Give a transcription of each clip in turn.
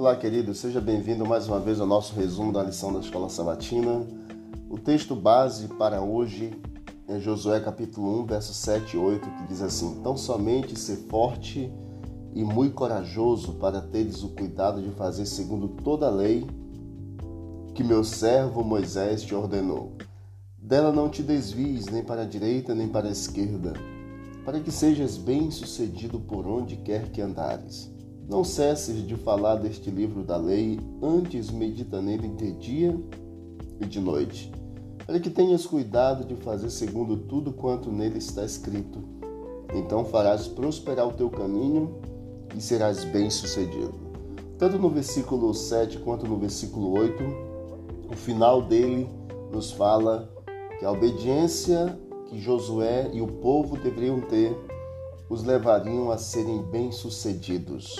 Olá, querido, seja bem-vindo mais uma vez ao nosso resumo da lição da Escola Sabatina. O texto base para hoje é Josué capítulo 1, versos 7 e 8, que diz assim: Tão somente ser forte e muito corajoso para teres o cuidado de fazer segundo toda a lei que meu servo Moisés te ordenou. Dela não te desvies nem para a direita nem para a esquerda, para que sejas bem-sucedido por onde quer que andares. Não cesses de falar deste livro da lei, antes medita nele de dia e de noite, para que tenhas cuidado de fazer segundo tudo quanto nele está escrito. Então farás prosperar o teu caminho e serás bem-sucedido. Tanto no versículo 7 quanto no versículo 8, o final dele nos fala que a obediência que Josué e o povo deveriam ter os levariam a serem bem-sucedidos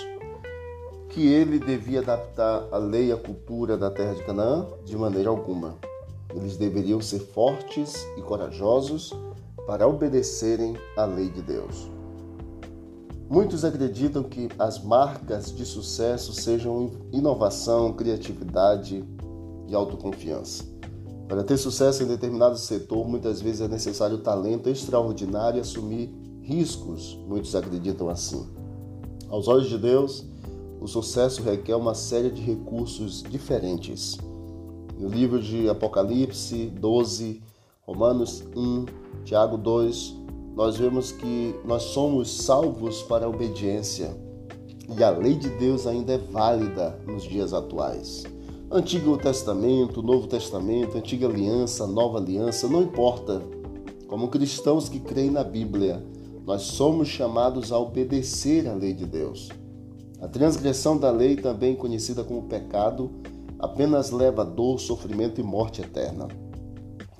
que ele devia adaptar a lei e a cultura da terra de Canaã? De maneira alguma. Eles deveriam ser fortes e corajosos para obedecerem à lei de Deus. Muitos acreditam que as marcas de sucesso sejam inovação, criatividade e autoconfiança. Para ter sucesso em determinado setor, muitas vezes é necessário talento extraordinário e assumir riscos. Muitos acreditam assim. Aos olhos de Deus, o sucesso requer uma série de recursos diferentes. No livro de Apocalipse 12, Romanos 1, Tiago 2, nós vemos que nós somos salvos para a obediência e a lei de Deus ainda é válida nos dias atuais. Antigo Testamento, Novo Testamento, Antiga Aliança, Nova Aliança, não importa. Como cristãos que creem na Bíblia, nós somos chamados a obedecer à lei de Deus. A transgressão da lei, também conhecida como pecado, apenas leva dor, sofrimento e morte eterna.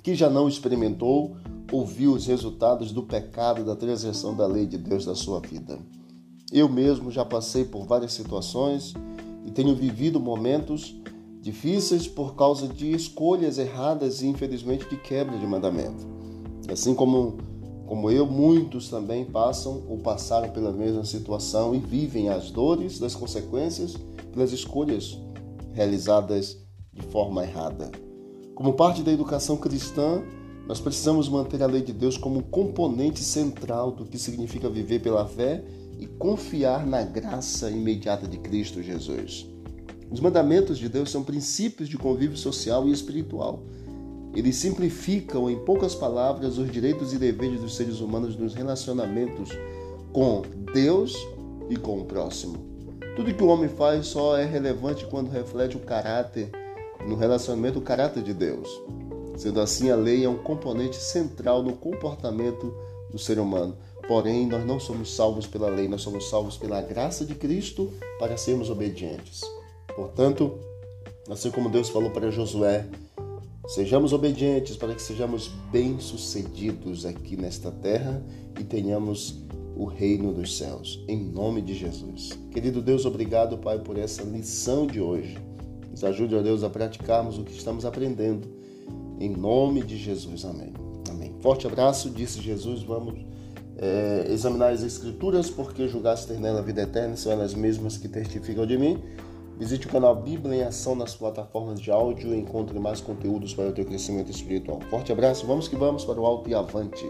Que já não experimentou ou viu os resultados do pecado da transgressão da lei de Deus da sua vida. Eu mesmo já passei por várias situações e tenho vivido momentos difíceis por causa de escolhas erradas e infelizmente de quebra de mandamento. Assim como como eu, muitos também passam ou passaram pela mesma situação e vivem as dores das consequências pelas escolhas realizadas de forma errada. Como parte da educação cristã, nós precisamos manter a lei de Deus como componente central do que significa viver pela fé e confiar na graça imediata de Cristo Jesus. Os mandamentos de Deus são princípios de convívio social e espiritual eles simplificam, em poucas palavras, os direitos e deveres dos seres humanos nos relacionamentos com Deus e com o próximo. Tudo que o homem faz só é relevante quando reflete o caráter, no relacionamento, o caráter de Deus. Sendo assim, a lei é um componente central no comportamento do ser humano. Porém, nós não somos salvos pela lei, nós somos salvos pela graça de Cristo para sermos obedientes. Portanto, assim como Deus falou para Josué, Sejamos obedientes para que sejamos bem-sucedidos aqui nesta terra e tenhamos o reino dos céus. Em nome de Jesus. Querido Deus, obrigado, Pai, por essa lição de hoje. Nos ajude, ó Deus, a praticarmos o que estamos aprendendo. Em nome de Jesus. Amém. Amém. Forte abraço, disse Jesus. Vamos é, examinar as Escrituras, porque julgaste ter nela a vida eterna, são elas mesmas que testificam de mim. Visite o canal Bíblia em Ação nas plataformas de áudio e encontre mais conteúdos para o teu crescimento espiritual. Forte abraço, vamos que vamos para o alto e avante.